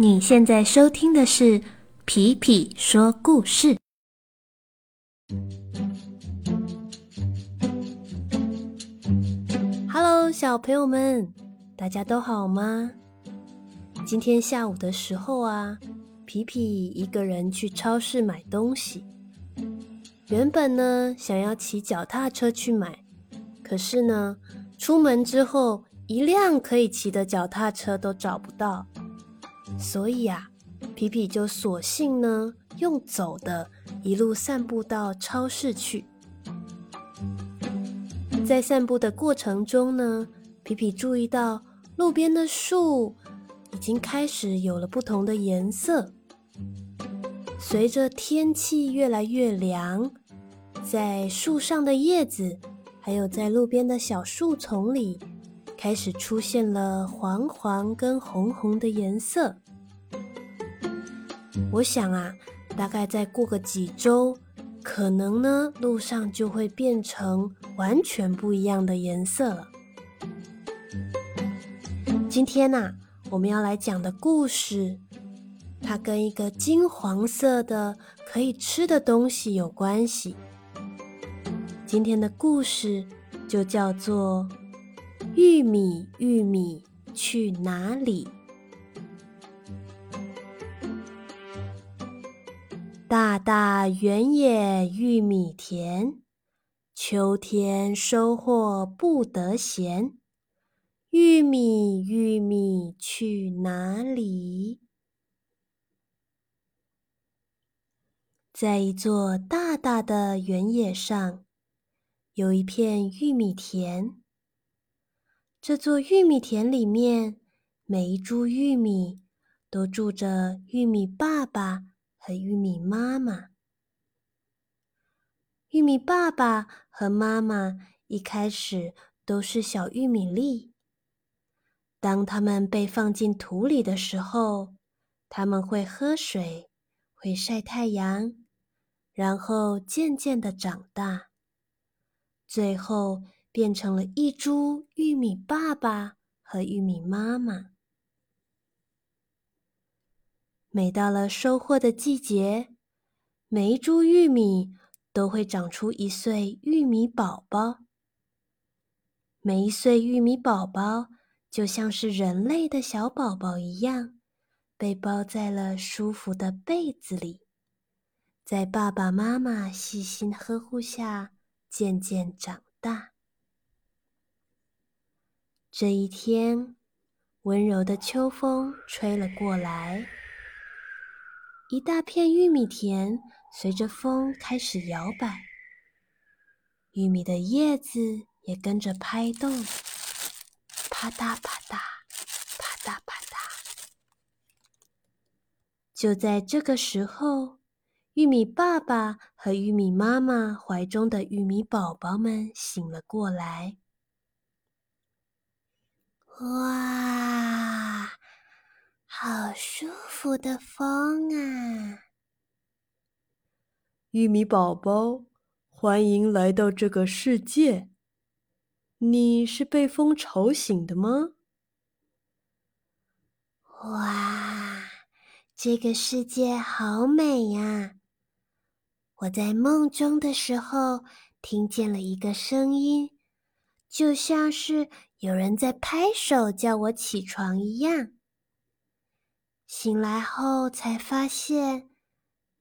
你现在收听的是皮皮说故事。Hello，小朋友们，大家都好吗？今天下午的时候啊，皮皮一个人去超市买东西。原本呢，想要骑脚踏车去买，可是呢，出门之后一辆可以骑的脚踏车都找不到。所以啊，皮皮就索性呢用走的，一路散步到超市去。在散步的过程中呢，皮皮注意到路边的树已经开始有了不同的颜色。随着天气越来越凉，在树上的叶子，还有在路边的小树丛里，开始出现了黄黄跟红红的颜色。我想啊，大概再过个几周，可能呢，路上就会变成完全不一样的颜色了。今天呢，我们要来讲的故事，它跟一个金黄色的可以吃的东西有关系。今天的故事就叫做《玉米，玉米去哪里》。大大原野玉米田，秋天收获不得闲。玉米玉米去哪里？在一座大大的原野上，有一片玉米田。这座玉米田里面，每一株玉米都住着玉米爸爸。和玉米妈妈，玉米爸爸和妈妈一开始都是小玉米粒。当它们被放进土里的时候，它们会喝水，会晒太阳，然后渐渐的长大，最后变成了一株玉米爸爸和玉米妈妈。每到了收获的季节，每一株玉米都会长出一岁玉米宝宝。每一岁玉米宝宝就像是人类的小宝宝一样，被包在了舒服的被子里，在爸爸妈妈细心呵护下渐渐长大。这一天，温柔的秋风吹了过来。一大片玉米田随着风开始摇摆，玉米的叶子也跟着拍动，啪嗒啪嗒，啪嗒啪嗒。就在这个时候，玉米爸爸和玉米妈妈怀中的玉米宝宝们醒了过来。哇！好舒服的风啊！玉米宝宝，欢迎来到这个世界。你是被风吵醒的吗？哇，这个世界好美呀！我在梦中的时候听见了一个声音，就像是有人在拍手叫我起床一样。醒来后才发现，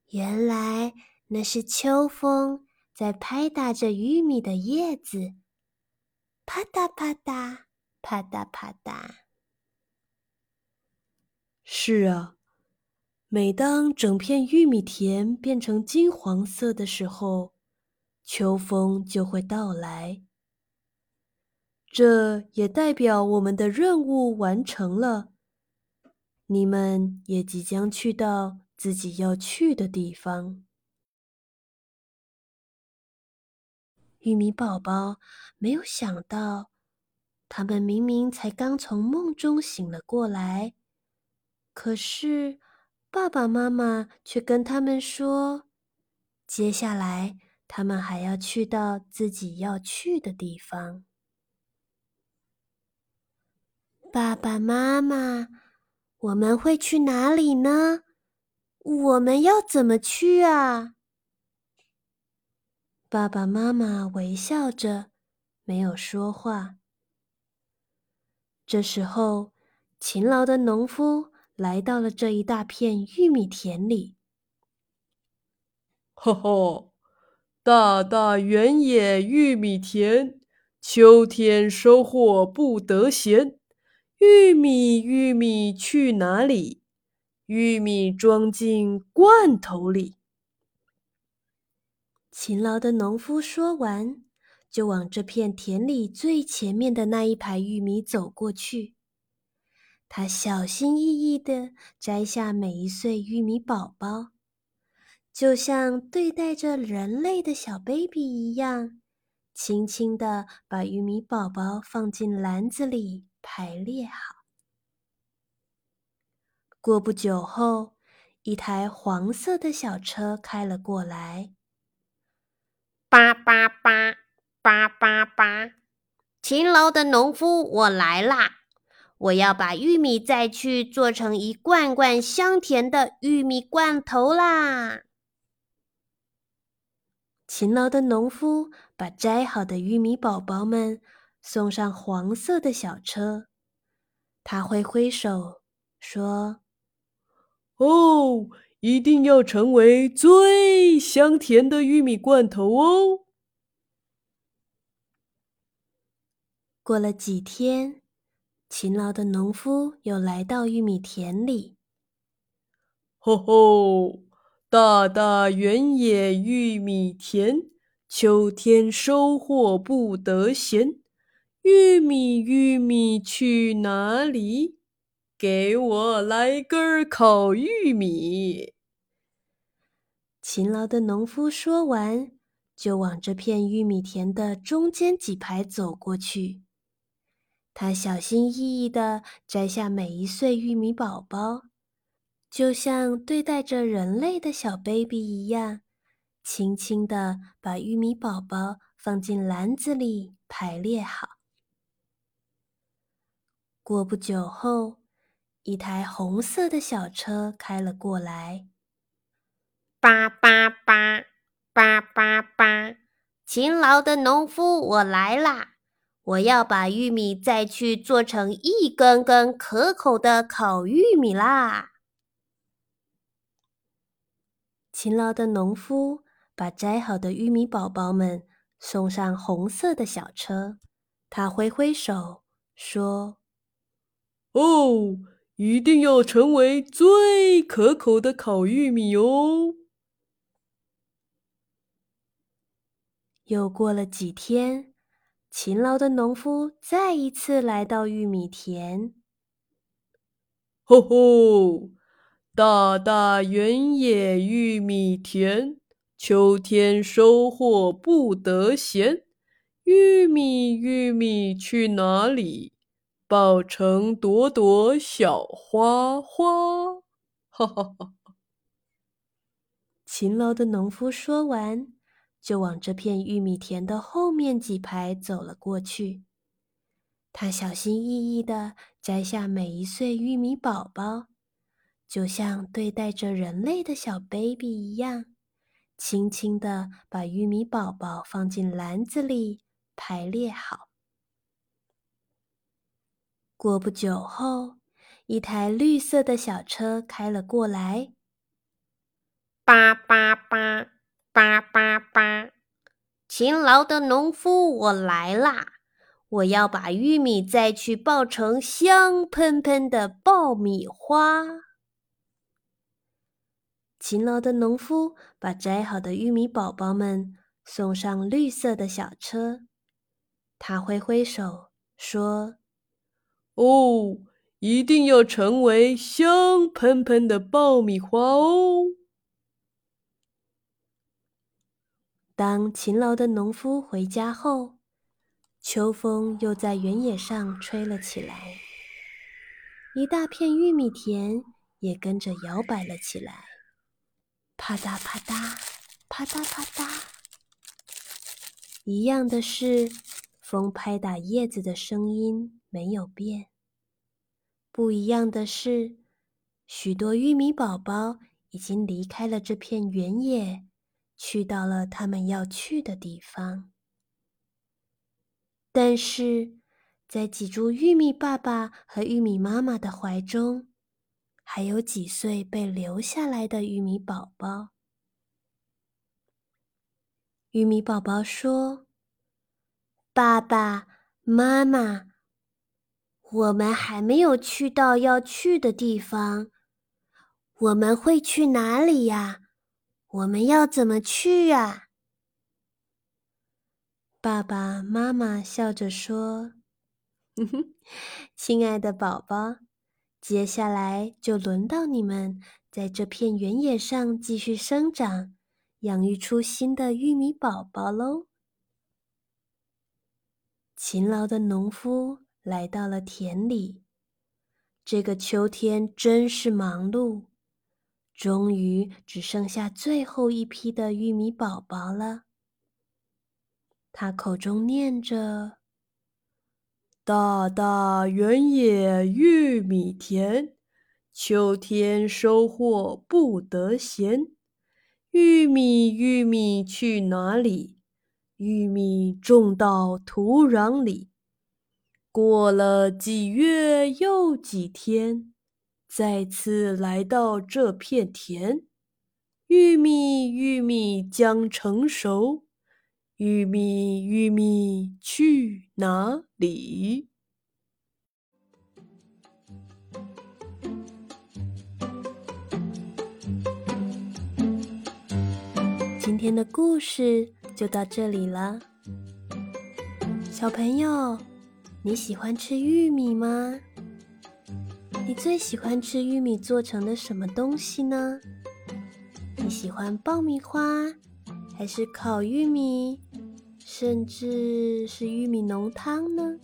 原来那是秋风在拍打着玉米的叶子，啪嗒啪嗒，啪嗒啪嗒。是啊，每当整片玉米田变成金黄色的时候，秋风就会到来。这也代表我们的任务完成了。你们也即将去到自己要去的地方。玉米宝宝没有想到，他们明明才刚从梦中醒了过来，可是爸爸妈妈却跟他们说，接下来他们还要去到自己要去的地方。爸爸妈妈。我们会去哪里呢？我们要怎么去啊？爸爸妈妈微笑着，没有说话。这时候，勤劳的农夫来到了这一大片玉米田里。哈哈，大大原野玉米田，秋天收获不得闲。玉米，玉米去哪里？玉米装进罐头里。勤劳的农夫说完，就往这片田里最前面的那一排玉米走过去。他小心翼翼地摘下每一穗玉米宝宝，就像对待着人类的小 baby 一样，轻轻地把玉米宝宝放进篮子里。排列好。过不久后，一台黄色的小车开了过来。叭叭叭，叭叭叭！勤劳的农夫，我来啦！我要把玉米再去做成一罐罐香甜的玉米罐头啦！勤劳的农夫把摘好的玉米宝宝们。送上黄色的小车，他挥挥手说：“哦，一定要成为最香甜的玉米罐头哦！”过了几天，勤劳的农夫又来到玉米田里。吼吼，大大原野玉米田，秋天收获不得闲。玉米，玉米去哪里？给我来根烤玉米。勤劳的农夫说完，就往这片玉米田的中间几排走过去。他小心翼翼地摘下每一穗玉米宝宝，就像对待着人类的小 baby 一样，轻轻地把玉米宝宝放进篮子里，排列好。过不久后，一台红色的小车开了过来。叭叭叭，叭叭叭！勤劳的农夫，我来啦！我要把玉米再去做成一根根可口的烤玉米啦！勤劳的农夫把摘好的玉米宝宝们送上红色的小车，他挥挥手说。哦，一定要成为最可口的烤玉米哦！又过了几天，勤劳的农夫再一次来到玉米田。吼吼，大大原野玉米田，秋天收获不得闲。玉米，玉米去哪里？抱成朵朵小花花，哈哈哈！勤劳的农夫说完，就往这片玉米田的后面几排走了过去。他小心翼翼地摘下每一穗玉米宝宝，就像对待着人类的小 baby 一样，轻轻地把玉米宝宝放进篮子里，排列好。过不久后，一台绿色的小车开了过来。叭叭叭，叭叭叭！勤劳的农夫，我来啦！我要把玉米再去爆成香喷喷的爆米花。勤劳的农夫把摘好的玉米宝宝们送上绿色的小车，他挥挥手说。哦，一定要成为香喷喷的爆米花哦！当勤劳的农夫回家后，秋风又在原野上吹了起来，一大片玉米田也跟着摇摆了起来，啪嗒啪嗒，啪嗒啪嗒。一样的是，风拍打叶子的声音。没有变。不一样的是，许多玉米宝宝已经离开了这片原野，去到了他们要去的地方。但是，在几株玉米爸爸和玉米妈妈的怀中，还有几岁被留下来的玉米宝宝。玉米宝宝说：“爸爸妈妈，我们还没有去到要去的地方。”我们会去哪里呀？我们要怎么去呀？爸爸妈妈笑着说：“亲爱的宝宝，接下来就轮到你们在这片原野上继续生长，养育出新的玉米宝宝喽。”勤劳的农夫来到了田里，这个秋天真是忙碌。终于只剩下最后一批的玉米宝宝了。他口中念着：“大大原野玉米田，秋天收获不得闲。玉米玉米去哪里？玉米种到土壤里。过了几月又几天。”再次来到这片田，玉米玉米将成熟，玉米玉米去哪里？今天的故事就到这里了，小朋友，你喜欢吃玉米吗？你最喜欢吃玉米做成的什么东西呢？你喜欢爆米花，还是烤玉米，甚至是玉米浓汤呢？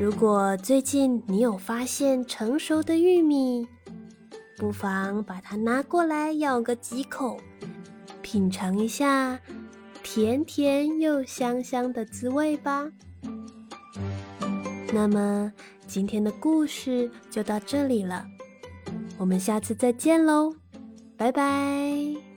如果最近你有发现成熟的玉米，不妨把它拿过来咬个几口，品尝一下甜甜又香香的滋味吧。那么。今天的故事就到这里了，我们下次再见喽，拜拜。